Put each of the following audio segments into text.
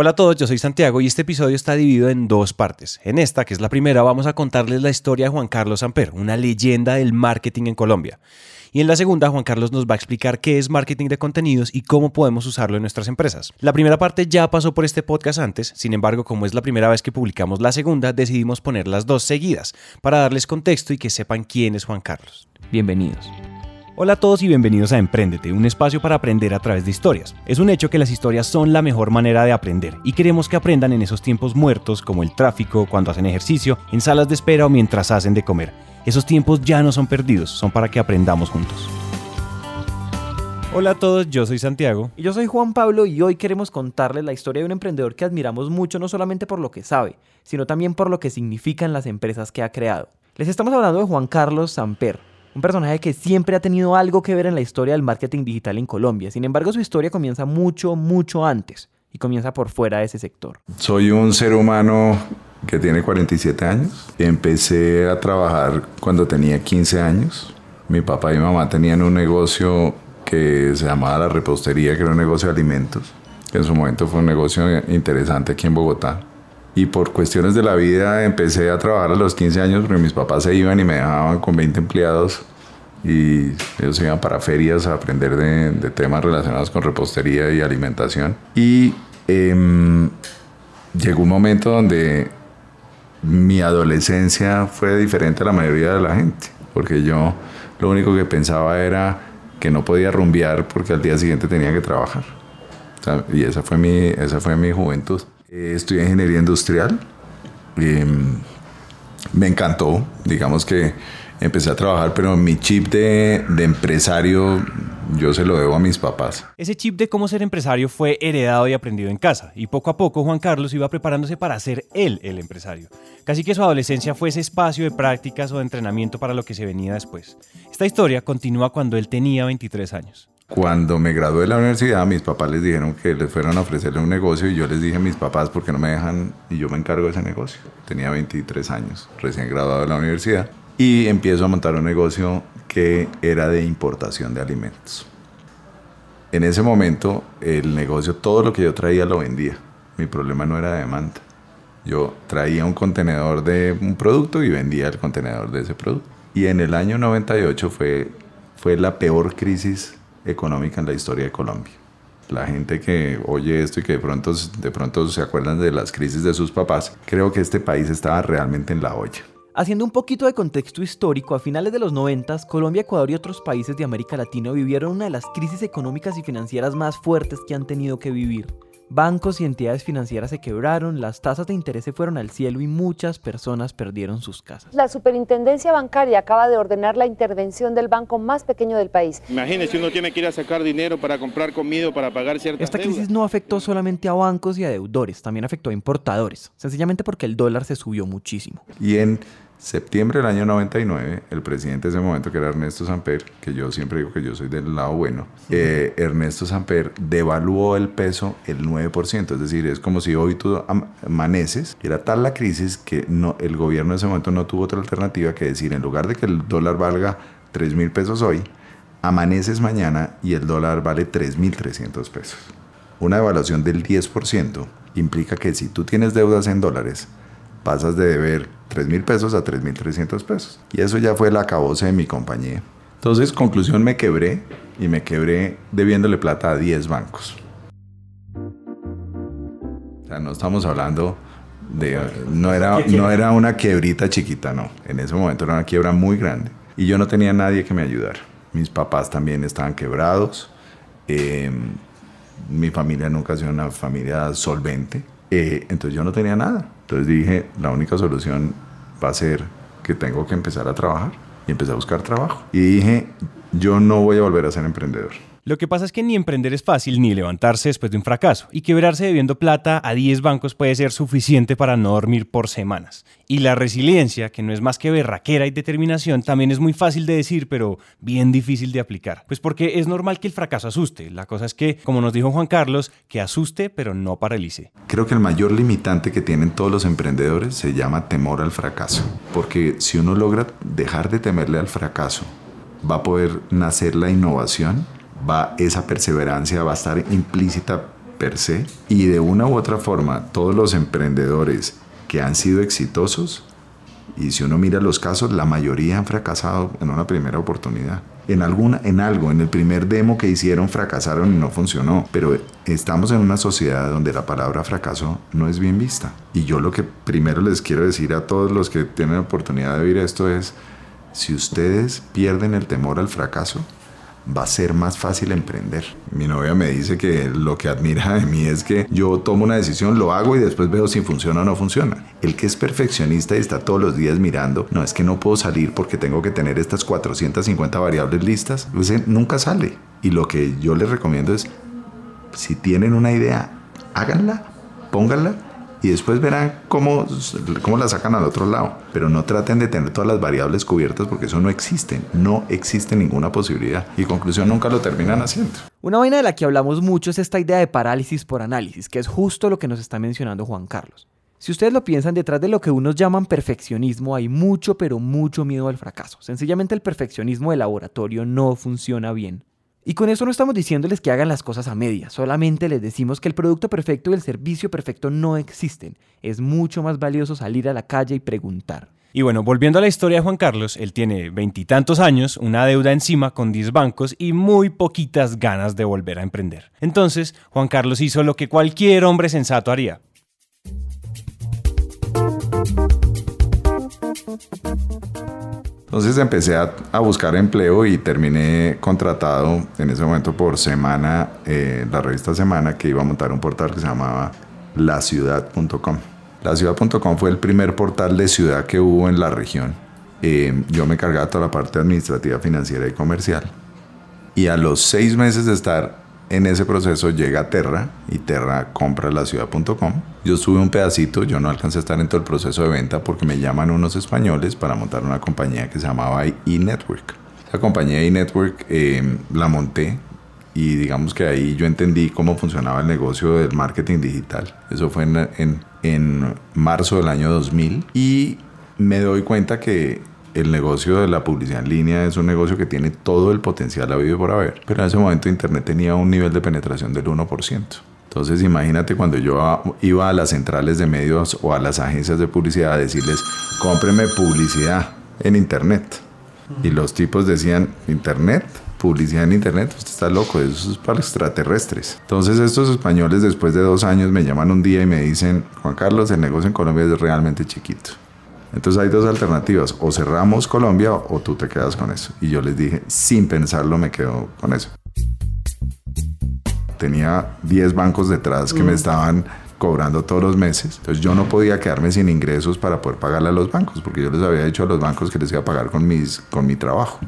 Hola a todos, yo soy Santiago y este episodio está dividido en dos partes. En esta, que es la primera, vamos a contarles la historia de Juan Carlos Samper, una leyenda del marketing en Colombia. Y en la segunda, Juan Carlos nos va a explicar qué es marketing de contenidos y cómo podemos usarlo en nuestras empresas. La primera parte ya pasó por este podcast antes, sin embargo, como es la primera vez que publicamos la segunda, decidimos poner las dos seguidas para darles contexto y que sepan quién es Juan Carlos. Bienvenidos. Hola a todos y bienvenidos a Emprendete, un espacio para aprender a través de historias. Es un hecho que las historias son la mejor manera de aprender y queremos que aprendan en esos tiempos muertos como el tráfico, cuando hacen ejercicio, en salas de espera o mientras hacen de comer. Esos tiempos ya no son perdidos, son para que aprendamos juntos. Hola a todos, yo soy Santiago. Y yo soy Juan Pablo y hoy queremos contarles la historia de un emprendedor que admiramos mucho no solamente por lo que sabe, sino también por lo que significan las empresas que ha creado. Les estamos hablando de Juan Carlos Samper, un personaje que siempre ha tenido algo que ver en la historia del marketing digital en Colombia. Sin embargo, su historia comienza mucho, mucho antes y comienza por fuera de ese sector. Soy un ser humano que tiene 47 años. Empecé a trabajar cuando tenía 15 años. Mi papá y mamá tenían un negocio que se llamaba La Repostería, que era un negocio de alimentos. En su momento fue un negocio interesante aquí en Bogotá. Y por cuestiones de la vida empecé a trabajar a los 15 años porque mis papás se iban y me dejaban con 20 empleados y ellos iban para ferias a aprender de, temas relacionados con repostería y alimentación. Y em, llegó un momento donde mi adolescencia fue diferente a la mayoría de la gente, porque yo lo único que pensaba era que no podía rumbear porque al día siguiente tenía que trabajar. y esa fue mi, esa fue mi juventud. Eh, estudié ingeniería industrial. Em, me encantó, digamos que empecé a trabajar, pero mi chip de, de, empresario yo se lo debo a mis papás. Ese chip de cómo ser empresario fue heredado y aprendido en casa, y poco a poco Juan Carlos iba preparándose para ser él el empresario. Casi que su adolescencia fue ese espacio de prácticas o de entrenamiento para lo que se venía después. Esta historia continúa cuando él tenía 23 años. Cuando me gradué de la universidad, mis papás les dijeron que les fueran a ofrecerle un negocio y yo les dije a mis papás, ¿por qué no me dejan? Y yo me encargo de ese negocio. Tenía 23 años, recién graduado de la universidad, y empiezo a montar un negocio que era de importación de alimentos. En ese momento, el negocio, todo lo que yo traía lo vendía. Mi problema no era de demanda. Yo traía un contenedor de un producto y vendía el contenedor de ese producto. Y en el año 98 fue, fue la peor crisis económica en la historia de Colombia. La gente que oye esto y que de pronto, de pronto se acuerdan de las crisis de sus papás, creo que este país estaba realmente en la olla. Haciendo un poquito de contexto histórico, a finales de los 90, Colombia, Ecuador y otros países de América Latina vivieron una de las crisis económicas y financieras más fuertes que han tenido que vivir. Bancos y entidades financieras se quebraron, las tasas de interés se fueron al cielo y muchas personas perdieron sus casas. La superintendencia bancaria acaba de ordenar la intervención del banco más pequeño del país. Imagínese, uno tiene que ir a sacar dinero para comprar comida, para pagar ciertas Esta crisis no afectó solamente a bancos y a deudores, también afectó a importadores, sencillamente porque el dólar se subió muchísimo. Y en septiembre del año 99, el presidente de ese momento, que era Ernesto Samper, que yo siempre digo que yo soy del lado bueno, eh, Ernesto Samper devaluó el peso el 9%, es decir, es como si hoy tú amaneces, era tal la crisis que no, el gobierno en ese momento no tuvo otra alternativa que decir, en lugar de que el dólar valga 3 mil pesos hoy, amaneces mañana y el dólar vale 3.300 pesos. Una devaluación del 10% implica que si tú tienes deudas en dólares, pasas de deber 3 mil pesos a 3 mil 300 pesos. Y eso ya fue la acabose de mi compañía. Entonces, conclusión, me quebré y me quebré debiéndole plata a 10 bancos. O sea, no estamos hablando de... No era, no era una quebrita chiquita, no. En ese momento era una quiebra muy grande. Y yo no tenía nadie que me ayudara. Mis papás también estaban quebrados. Em, mi familia nunca ha sido una familia solvente. Eh, entonces yo no tenía nada. Entonces dije, la única solución va a ser que tengo que empezar a trabajar. Y empecé a buscar trabajo. Y dije, yo no voy a volver a ser emprendedor. Lo que pasa es que ni emprender es fácil ni levantarse después de un fracaso, y quebrarse debiendo plata a 10 bancos puede ser suficiente para no dormir por semanas. Y la resiliencia, que no es más que berraquera y determinación, también es muy fácil de decir, pero bien difícil de aplicar. Pues porque es normal que el fracaso asuste. La cosa es que, como nos dijo Juan Carlos, que asuste pero no paralice. Creo que el mayor limitante que tienen todos los emprendedores se llama temor al fracaso. Porque si uno logra dejar de temerle al fracaso, va a poder nacer la innovación va, esa perseverancia va a estar implícita per se y de una u otra forma todos los emprendedores que han sido exitosos y si uno mira los casos, la mayoría han fracasado en una primera oportunidad. En, alguna, en algo, en el primer demo que hicieron fracasaron y no funcionó. Pero estamos en una sociedad donde la palabra fracaso no es bien vista. Y yo lo que primero les quiero decir a todos los que tienen la oportunidad de oír esto es, si ustedes pierden el temor al fracaso, va a ser más fácil emprender. Mi novia me dice que lo que admira de mí es que yo tomo una decisión, lo hago y después veo si funciona o no funciona. El que es perfeccionista y está todos los días mirando, no es que no puedo salir porque tengo que tener estas 450 variables listas, ese nunca sale. Y lo que yo les recomiendo es, si tienen una idea, háganla, pónganla y después verán cómo, cómo la sacan al otro lado. Pero no traten de tener todas las variables cubiertas porque eso no existe. No existe ninguna posibilidad. Y conclusión, nunca lo terminan haciendo. Una vaina de la que hablamos mucho es esta idea de parálisis por análisis, que es justo lo que nos está mencionando Juan Carlos. Si ustedes lo piensan, detrás de lo que unos llaman perfeccionismo hay mucho, pero mucho miedo al fracaso. Sencillamente el perfeccionismo de laboratorio no funciona bien. Y con eso no estamos diciéndoles que hagan las cosas a media, solamente les decimos que el producto perfecto y el servicio perfecto no existen. Es mucho más valioso salir a la calle y preguntar. Y bueno, volviendo a la historia de Juan Carlos, él tiene veintitantos años, una deuda encima con 10 bancos y muy poquitas ganas de volver a emprender. Entonces, Juan Carlos hizo lo que cualquier hombre sensato haría. Entonces empecé a, buscar empleo y terminé contratado en ese momento por Semana, eh, la revista Semana, que iba a montar un portal que se llamaba laciudad.com. Laciudad.com fue el primer portal de ciudad que hubo en la región. Eh, yo me cargaba toda la parte administrativa, financiera y comercial. Y a los seis meses de estar en ese proceso llega Terra y Terra compra la ciudad.com. Yo sube un pedacito, yo no alcancé a estar en todo el proceso de venta porque me llaman unos españoles para montar una compañía que se llamaba eNetwork. La compañía eNetwork eh, la monté y digamos que ahí yo entendí cómo funcionaba el negocio del marketing digital. Eso fue en, en, en marzo del año 2000 y me doy cuenta que el negocio de la publicidad en línea es un negocio que tiene todo el potencial habido por haber, pero en ese momento Internet tenía un nivel de penetración del 1%. Entonces imagínate cuando yo iba a las centrales de medios o a las agencias de publicidad a decirles, cómpreme publicidad en Internet. Y los tipos decían, Internet, publicidad en Internet, usted está loco, eso es para extraterrestres. Entonces estos españoles después de dos años me llaman un día y me dicen, Juan Carlos, el negocio en Colombia es realmente chiquito. Entonces hay dos alternativas, o cerramos Colombia o tú te quedas con eso. Y yo les dije, sin pensarlo me quedo con eso. Tenía 10 bancos detrás que me mm. estaban cobrando todos los meses. Entonces yo no podía quedarme sin ingresos para poder pagarle a los bancos, porque yo les había dicho a los bancos que les iba a pagar con, mis, con mi trabajo.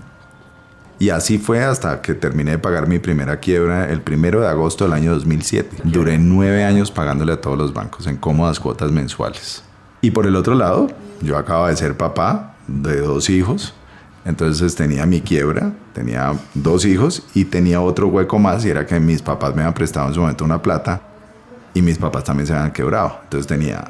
Y así fue hasta que terminé de pagar mi primera quiebra el primero de agosto del año 2007. Duré nueve años pagándole a todos los bancos en cómodas cuotas mensuales. Y por el otro lado, yo acababa de ser papá de dos hijos, entonces tenía mi quiebra, tenía dos hijos y tenía otro hueco más y era que mis papás me habían prestado en su momento una plata y mis papás también se habían quebrado. Entonces tenía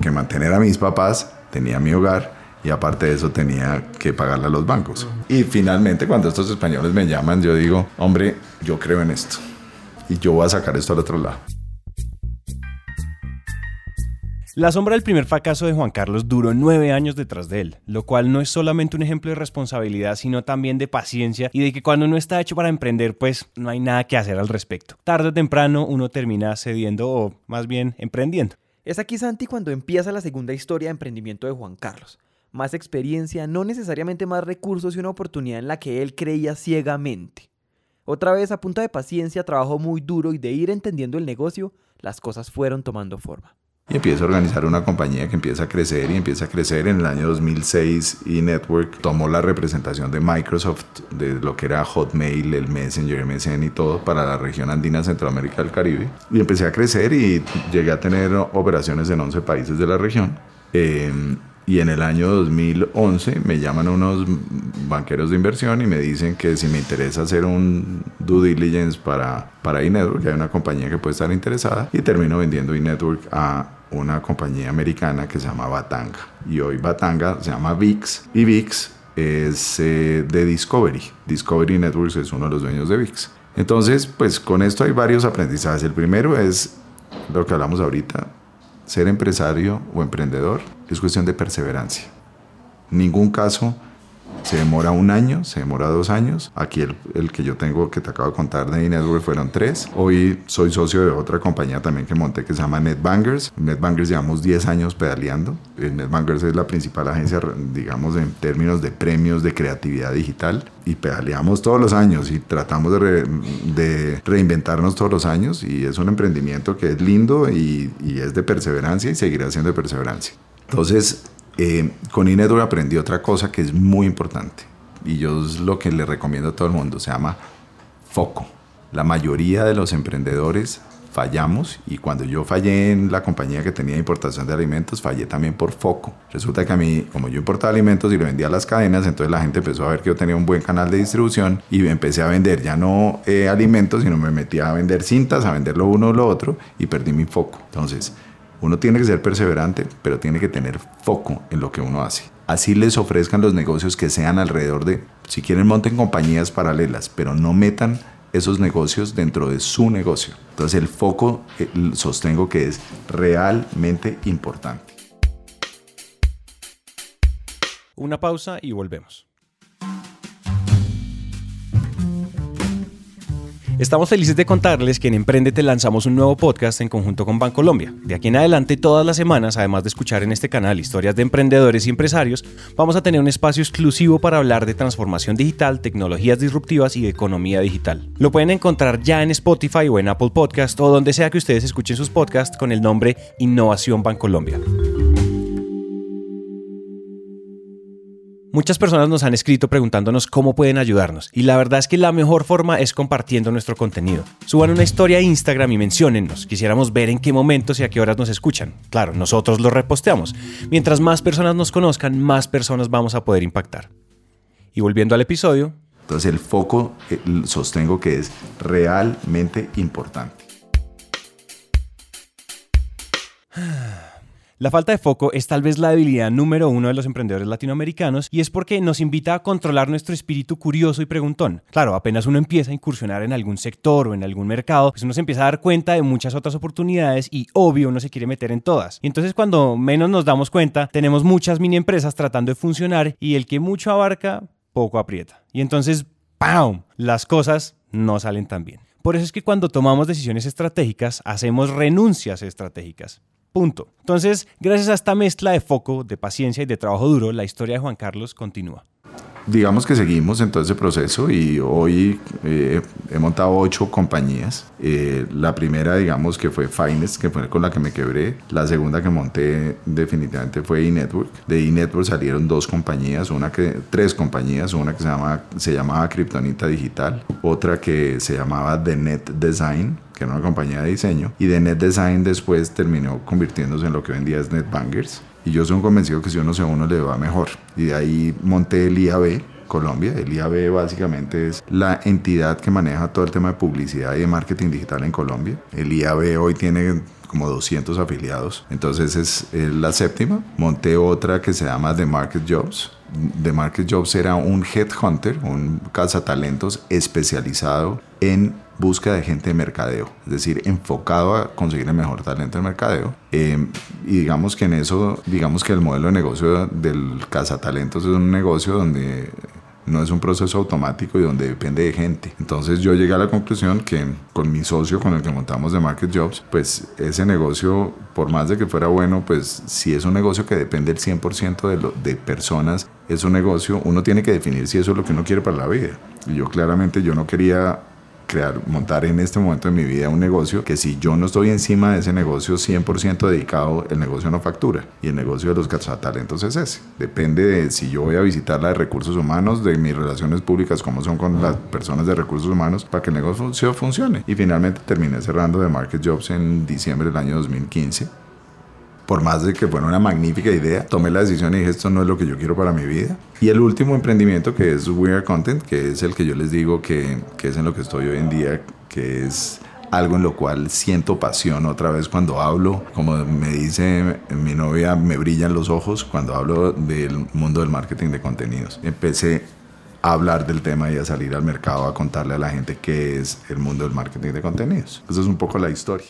que mantener a mis papás, tenía mi hogar y aparte de eso tenía que pagarle a los bancos. Y finalmente cuando estos españoles me llaman, yo digo, hombre, yo creo en esto y yo voy a sacar esto al otro lado. La sombra del primer fracaso de Juan Carlos duró nueve años detrás de él, lo cual no es solamente un ejemplo de responsabilidad, sino también de paciencia y de que cuando uno está hecho para emprender, pues no hay nada que hacer al respecto. Tarde o temprano uno termina cediendo o más bien emprendiendo. Es aquí Santi cuando empieza la segunda historia de emprendimiento de Juan Carlos. Más experiencia, no necesariamente más recursos y una oportunidad en la que él creía ciegamente. Otra vez a punta de paciencia, trabajo muy duro y de ir entendiendo el negocio, las cosas fueron tomando forma. Y empiezo a organizar una compañía que empieza a crecer y empieza a crecer. En el año 2006 eNetwork tomó la representación de Microsoft de lo que era Hotmail, el Messenger, MSN y todo para la región andina, Centroamérica del Caribe. Y empecé a crecer y llegué a tener operaciones en 11 países de la región. Eh, y en el año 2011 me llaman unos banqueros de inversión y me dicen que si me interesa hacer un due diligence para, para eNetwork, hay una compañía que puede estar interesada, y termino vendiendo eNetwork a una compañía americana que se llama Batanga. Y hoy Batanga se llama VIX y VIX es eh, de Discovery. Discovery Networks es uno de los dueños de VIX. Entonces, pues con esto hay varios aprendizajes. El primero es lo que hablamos ahorita, ser empresario o emprendedor es cuestión de perseverancia. Ningún caso se demora un año, se demora dos años. Aquí el, el que yo tengo, que te acabo de contar de Network, fueron tres. Hoy soy socio de otra compañía también que monté que se llama NetBangers. NetBangers llevamos 10 años pedaleando. El NetBangers es la principal agencia, digamos, en términos de premios de creatividad digital. Y pedaleamos todos los años y tratamos de reinventarnos todos los años. Y es un emprendimiento que es lindo y, y es de perseverancia y seguirá siendo de perseverancia. Entonces, eh, con Inedor aprendí otra cosa que es muy importante y yo es lo que le recomiendo a todo el mundo, se llama foco. La mayoría de los emprendedores fallamos y cuando yo fallé en la compañía que tenía importación de alimentos, fallé también por foco. Resulta que a mí, como yo importaba alimentos y le vendía a las cadenas, entonces la gente empezó a ver que yo tenía un buen canal de distribución y empecé a vender ya no eh, alimentos, sino me metí a vender cintas, a vender lo uno o lo otro y perdí mi foco. Entonces, uno tiene que ser perseverante, pero tiene que tener foco en lo que uno hace. Así les ofrezcan los negocios que sean alrededor de, si quieren monten compañías paralelas, pero no metan esos negocios dentro de su negocio. Entonces el foco eh, sostengo que es realmente importante. Una pausa y volvemos. Estamos felices de contarles que en Emprendete lanzamos un nuevo podcast en conjunto con Bancolombia. De aquí en adelante, todas las semanas, además de escuchar en este canal historias de emprendedores y empresarios, vamos a tener un espacio exclusivo para hablar de transformación digital, tecnologías disruptivas y economía digital. Lo pueden encontrar ya en Spotify o en Apple Podcast o donde sea que ustedes escuchen sus podcasts con el nombre Innovación Bancolombia. Muchas personas nos han escrito preguntándonos cómo pueden ayudarnos y la verdad es que la mejor forma es compartiendo nuestro contenido. Suban una historia a Instagram y menciónennos. Quisiéramos ver en qué momentos y a qué horas nos escuchan. Claro, nosotros lo reposteamos. Mientras más personas nos conozcan, más personas vamos a poder impactar. Y volviendo al episodio, Entonces el foco eh, sostengo que es realmente importante. La falta de foco es tal vez la debilidad número uno de los emprendedores latinoamericanos y es porque nos invita a controlar nuestro espíritu curioso y preguntón. Claro, apenas uno empieza a incursionar en algún sector o en algún mercado, pues uno se empieza a dar cuenta de muchas otras oportunidades y obvio uno se quiere meter en todas. Y entonces cuando menos nos damos cuenta, tenemos muchas mini empresas tratando de funcionar y el que mucho abarca, poco aprieta. Y entonces, ¡pam! Las cosas no salen tan bien. Por eso es que cuando tomamos decisiones estratégicas, hacemos renuncias estratégicas. Punto. Entonces, gracias a esta mezcla de foco, de paciencia y de trabajo duro, la historia de Juan Carlos continúa. Digamos que seguimos en todo ese proceso y hoy eh, he montado ocho compañías. Eh, la primera, digamos, que fue Finest, que fue con la que me quebré. La segunda que monté definitivamente fue eNetwork. De eNetwork salieron dos compañías, una que, tres compañías, una que se, llama, se llamaba Kryptonita Digital, otra que se llamaba The Net Design, que era una compañía de diseño, y de Net Design después terminó convirtiéndose en lo que hoy en día es. Y yo soy convencido que si uno se uno le va mejor. Y de ahí monté el IAB, Colombia. El IAB básicamente es la entidad que maneja todo el tema de publicidad y de marketing digital en Colombia. El IAB hoy tiene como 200 afiliados. Entonces es, es la séptima. Monté otra que se llama The Market Jobs. The Market Jobs era un headhunter, un cazatalentos especializado en búsqueda de gente de mercadeo, es decir, enfocado a conseguir el mejor talento de mercadeo. Eh, y digamos que en eso, digamos que el modelo de negocio del cazatalentos es un negocio donde no es un proceso automático y donde depende de gente. Entonces yo llegué a la conclusión que con mi socio con el que montamos de Market Jobs, pues ese negocio, por más de que fuera bueno, pues si es un negocio que depende el 100% de, lo, de personas, es un negocio, uno tiene que definir si eso es lo que uno quiere para la vida. Y yo claramente yo no quería crear, montar en este momento de mi vida un negocio que si yo no estoy encima de ese negocio 100% dedicado, el negocio no factura. Y el negocio de los cazatalentos es ese. Depende de si yo voy a visitar la de recursos humanos, de mis relaciones públicas, cómo son con las personas de recursos humanos, para que el negocio funcione. Y finalmente terminé cerrando de Market Jobs en diciembre del año 2015 por más de que fuera una magnífica idea, tomé la decisión y dije, esto no es lo que yo quiero para mi vida. Y el último emprendimiento que es We Are Content, que es el que yo les digo que, que es en lo que estoy hoy en día, que es algo en lo cual siento pasión otra vez cuando hablo. Como me dice mi novia, me brillan los ojos cuando hablo del mundo del marketing de contenidos. Empecé a hablar del tema y a salir al mercado a contarle a la gente qué es el mundo del marketing de contenidos. Esa es un poco la historia.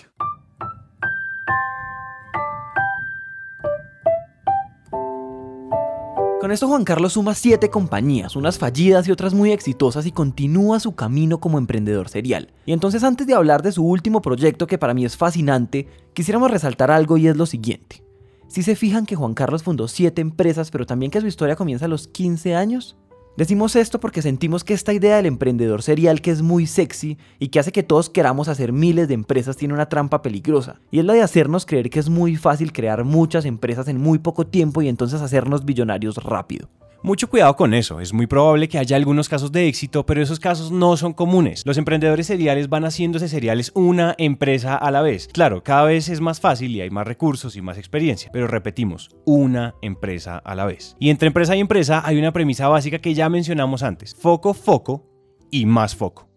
Con esto Juan Carlos suma siete compañías, unas fallidas y otras muy exitosas y continúa su camino como emprendedor serial. Y entonces antes de hablar de su último proyecto que para mí es fascinante, quisiéramos resaltar algo y es lo siguiente. Si se fijan que Juan Carlos fundó siete empresas, pero también que su historia comienza a los 15 años, Decimos esto porque sentimos que esta idea del emprendedor serial que es muy sexy y que hace que todos queramos hacer miles de empresas tiene una trampa peligrosa, y es la de hacernos creer que es muy fácil crear muchas empresas en muy poco tiempo y entonces hacernos billonarios rápido. Mucho cuidado con eso, es muy probable que haya algunos casos de éxito, pero esos casos no son comunes. Los emprendedores seriales van haciéndose seriales una empresa a la vez. Claro, cada vez es más fácil y hay más recursos y más experiencia, pero repetimos, una empresa a la vez. Y entre empresa y empresa hay una premisa básica que ya mencionamos antes, foco, foco y más foco.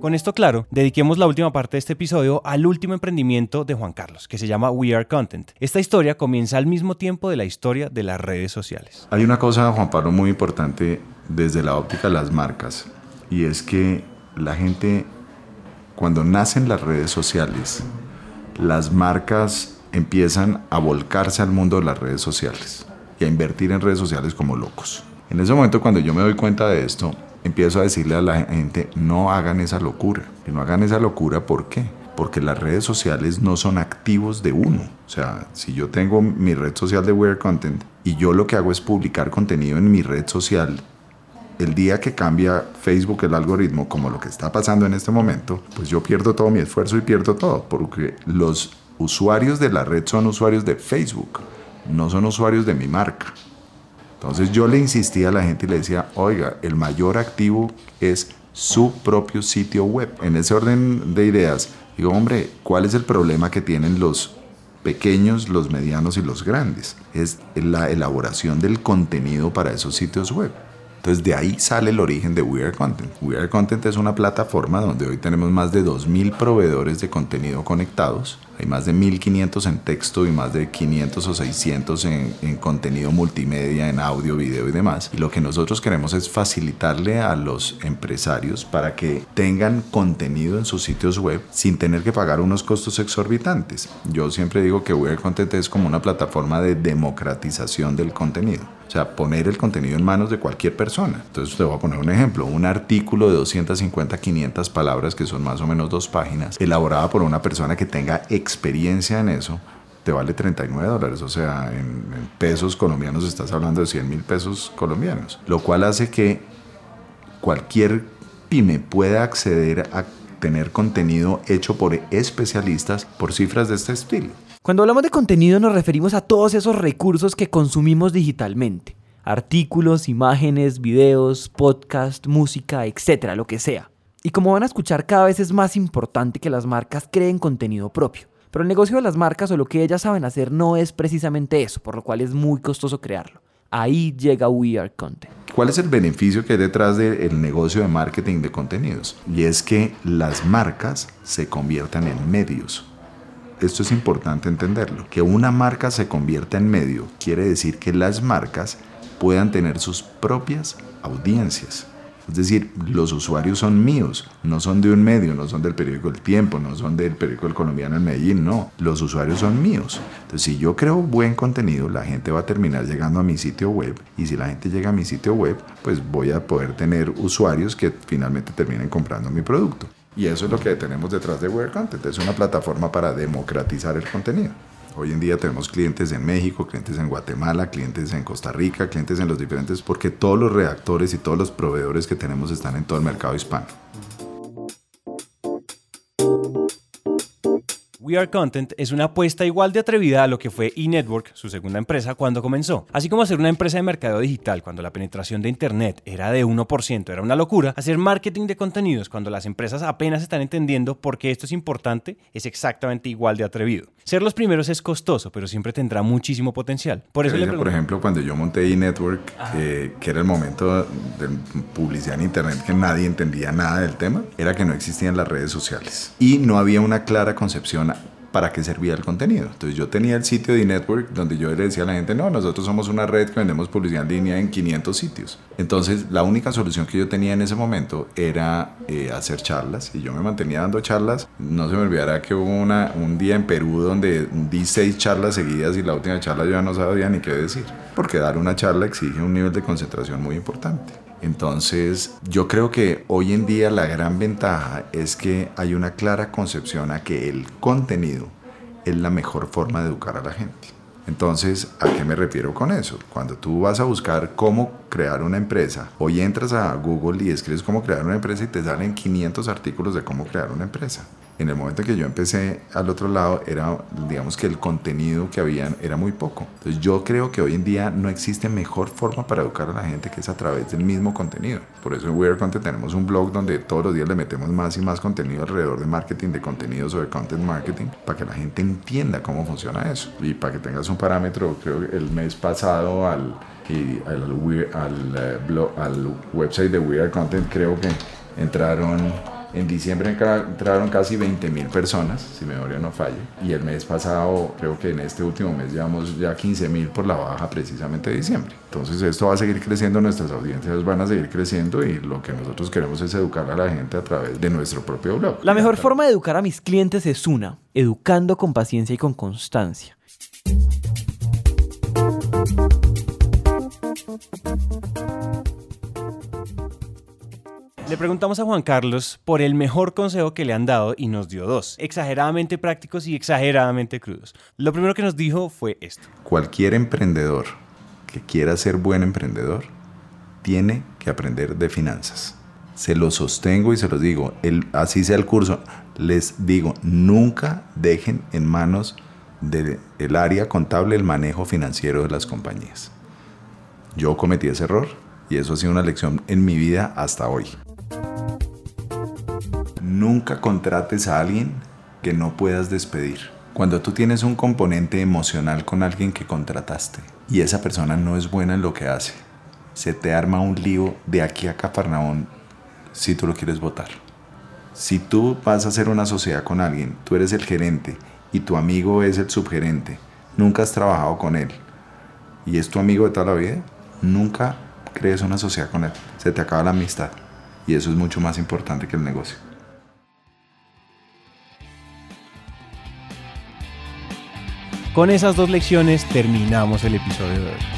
Con esto claro, dediquemos la última parte de este episodio al último emprendimiento de Juan Carlos, que se llama We Are Content. Esta historia comienza al mismo tiempo de la historia de las redes sociales. Hay una cosa, Juan Pablo, muy importante desde la óptica de las marcas, y es que la gente, cuando nacen las redes sociales, las marcas empiezan a volcarse al mundo de las redes sociales y a invertir en redes sociales como locos. En ese momento, cuando yo me doy cuenta de esto, empiezo a decirle a la gente, no hagan esa locura. Que no hagan esa locura, ¿por qué? Porque las redes sociales no son activos de uno. O sea, si yo tengo mi red social de Wear Content y yo lo que hago es publicar contenido en mi red social, el día que cambia Facebook el algoritmo, como lo que está pasando en este momento, pues yo pierdo todo mi esfuerzo y pierdo todo, porque los usuarios de la red son usuarios de Facebook, no son usuarios de mi marca. Entonces yo le insistía a la gente y le decía, oiga, el mayor activo es su propio sitio web. En ese orden de ideas, digo, hombre, ¿cuál es el problema que tienen los pequeños, los medianos y los grandes? Es la elaboración del contenido para esos sitios web. Entonces de ahí sale el origen de We Are Content. We Are Content es una plataforma donde hoy tenemos más de 2.000 proveedores de contenido conectados. Hay más de 1.500 en texto y más de 500 o 600 en, en, contenido multimedia, en audio, video y demás. Y lo que nosotros queremos es facilitarle a los empresarios para que tengan contenido en sus sitios web sin tener que pagar unos costos exorbitantes. Yo siempre digo que We Are Content es como una plataforma de democratización del contenido. O sea, poner el contenido en manos de cualquier persona. Entonces te voy a poner un ejemplo. Un artículo de 250, 500 palabras, que son más o menos dos páginas, elaborada por una persona que tenga experiencia en eso, te vale 39 dólares. O sea, en, pesos colombianos estás hablando de 100 mil pesos colombianos. Lo cual hace que cualquier pyme pueda acceder a tener contenido hecho por especialistas por cifras de este estilo. Cuando hablamos de contenido nos referimos a todos esos recursos que consumimos digitalmente. Artículos, imágenes, videos, podcast, música, etcétera, lo que sea. Y como van a escuchar, cada vez es más importante que las marcas creen contenido propio. Pero el negocio de las marcas o lo que ellas saben hacer no es precisamente eso, por lo cual es muy costoso crearlo. Ahí llega We Are Content. ¿Cuál es el beneficio que hay detrás del negocio de marketing de contenidos? Y es que las marcas se conviertan en medios esto es importante entenderlo, que una marca se convierta en medio quiere decir que las marcas puedan tener sus propias audiencias. Es decir, los usuarios son míos, no son de un medio, no son del periódico El Tiempo, no son del periódico El Colombiano en Medellín, no, los usuarios son míos. Entonces, si yo creo buen contenido, la gente va a terminar llegando a mi sitio web y si la gente llega a mi sitio web, pues voy a poder tener usuarios que finalmente terminen comprando mi producto. Y eso es lo que tenemos detrás de Wear Content. Es una plataforma para democratizar el contenido. Hoy en día tenemos clientes en México, clientes en Guatemala, clientes en Costa Rica, clientes en los diferentes, porque todos los redactores y todos los proveedores que tenemos están en todo el mercado hispano. We Are Content es una apuesta igual de atrevida a lo que fue eNetwork, su segunda empresa, cuando comenzó. Así como hacer una empresa de mercado digital cuando la penetración de Internet era de 1%, era una locura, hacer marketing de contenidos cuando las empresas apenas están entendiendo por qué esto es importante es exactamente igual de atrevido. Ser los primeros es costoso, pero siempre tendrá muchísimo potencial. Por eso le Por ejemplo, cuando yo monté eNetwork, eh, que era el momento de publicidad en Internet que nadie entendía nada del tema, era que no existían las redes sociales y no había una clara concepción para qué servía el contenido. Entonces yo tenía el sitio de network donde yo le decía a la gente, no, nosotros somos una red que vendemos publicidad en línea en 500 sitios. Entonces la única solución que yo tenía en ese momento era eh, hacer charlas y yo me mantenía dando charlas. No se me olvidará que hubo un día en Perú donde di seis charlas seguidas y la última charla yo ya no sabía ni qué decir, porque dar una charla exige un nivel de concentración muy importante. Entonces, yo creo que hoy en día la gran ventaja es que hay una clara concepción a que el contenido es la mejor forma de educar a la gente. Entonces, ¿a qué me refiero con eso? Cuando tú vas a buscar cómo crear una empresa, hoy entras a Google y escribes cómo crear una empresa y te salen 500 artículos de cómo crear una empresa en el momento que yo empecé al otro lado, era, digamos que el contenido que había era muy poco. Entonces yo creo que hoy en día no existe mejor forma para educar a la gente que es a través del mismo contenido. Por eso en We Content tenemos un blog donde todos los días le metemos más y más contenido alrededor de marketing, de contenido sobre content marketing, para que la gente entienda cómo funciona eso. Y para que tengas un parámetro, creo que el mes pasado al, al, al, eh, blog, al website de We Content creo que entraron en diciembre entraron casi 20 mil personas, si mi memoria no falle, y el mes pasado, creo que en este último mes llevamos ya 15 mil por la baja precisamente de diciembre. Entonces esto va a seguir creciendo, nuestras audiencias van a seguir creciendo y lo que nosotros queremos es educar a la gente a través de nuestro propio blog. La mejor forma de educar a mis clientes es una, educando con paciencia y con constancia. Le preguntamos a Juan Carlos por el mejor consejo que le han dado y nos dio dos, exageradamente prácticos y exageradamente crudos. Lo primero que nos dijo fue esto. Cualquier emprendedor que quiera ser buen emprendedor tiene que aprender de finanzas. Se lo sostengo y se los digo, el, así sea el curso, les digo, nunca dejen en manos del área contable el manejo financiero de las compañías. Yo cometí ese error y eso ha sido una lección en mi vida hasta hoy. Nunca contrates a alguien que no puedas despedir. Cuando tú tienes un componente emocional con alguien que contrataste y esa persona no es buena en lo que hace, se te arma un lío de aquí a Cafarnaón si tú lo quieres votar. Si tú vas a hacer una sociedad con alguien, tú eres el gerente y tu amigo es el subgerente, nunca has trabajado con él y es tu amigo de toda la vida, nunca crees una sociedad con él. Se te acaba la amistad y eso es mucho más importante que el negocio. Con esas dos lecciones terminamos el episodio de hoy.